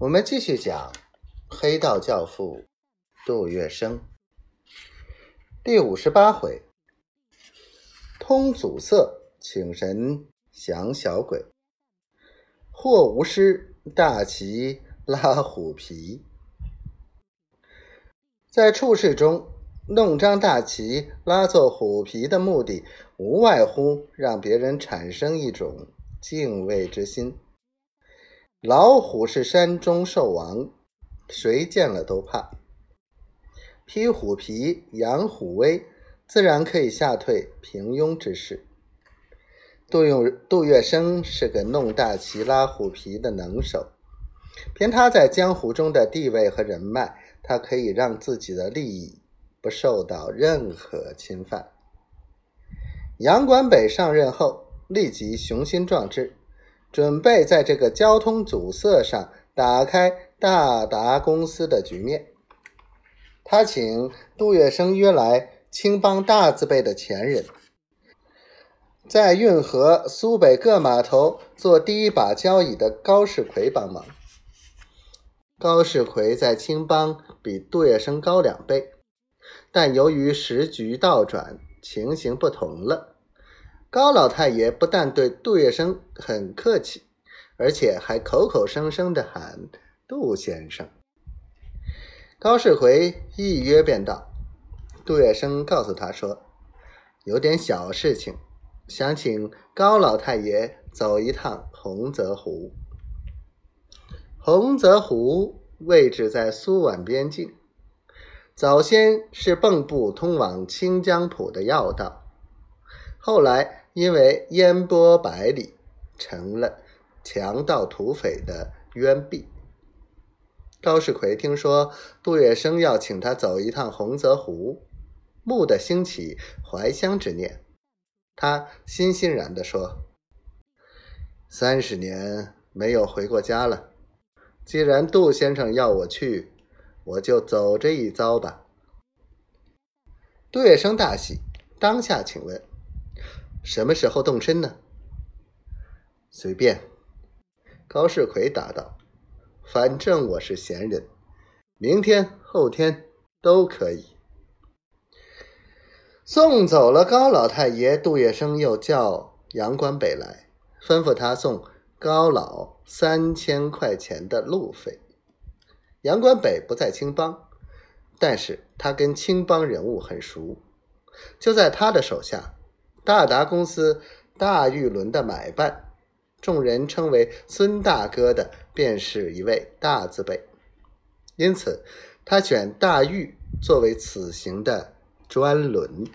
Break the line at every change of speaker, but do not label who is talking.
我们继续讲黑道教父杜月笙第五十八回：通阻塞，请神降小鬼；祸无师，大旗拉虎皮。在处事中，弄张大旗拉做虎皮的目的，无外乎让别人产生一种敬畏之心。老虎是山中兽王，谁见了都怕。披虎皮，扬虎威，自然可以吓退平庸之士。杜用杜月笙是个弄大旗拉虎皮的能手，凭他在江湖中的地位和人脉，他可以让自己的利益不受到任何侵犯。杨管北上任后，立即雄心壮志。准备在这个交通阻塞上打开大达公司的局面。他请杜月笙约来青帮大字辈的前人，在运河、苏北各码头做第一把交椅的高世奎帮忙。高世奎在青帮比杜月笙高两倍，但由于时局倒转，情形不同了。高老太爷不但对杜月笙很客气，而且还口口声声的喊杜先生。高世奎一约便到，杜月笙告诉他说：“有点小事情，想请高老太爷走一趟洪泽湖。洪泽湖位置在苏皖边境，早先是蚌埠通往清江浦的要道，后来。”因为烟波百里，成了强盗土匪的冤壁。高世奎听说杜月笙要请他走一趟洪泽湖，蓦地兴起怀乡之念。他欣欣然地说：“三十年没有回过家了，既然杜先生要我去，我就走这一遭吧。”杜月笙大喜，当下请问。什么时候动身呢？随便。高世奎答道：“反正我是闲人，明天、后天都可以。”送走了高老太爷，杜月笙又叫杨关北来，吩咐他送高老三千块钱的路费。杨关北不在青帮，但是他跟青帮人物很熟，就在他的手下。大达公司大玉轮的买办，众人称为孙大哥的，便是一位大字辈，因此他选大玉作为此行的专轮。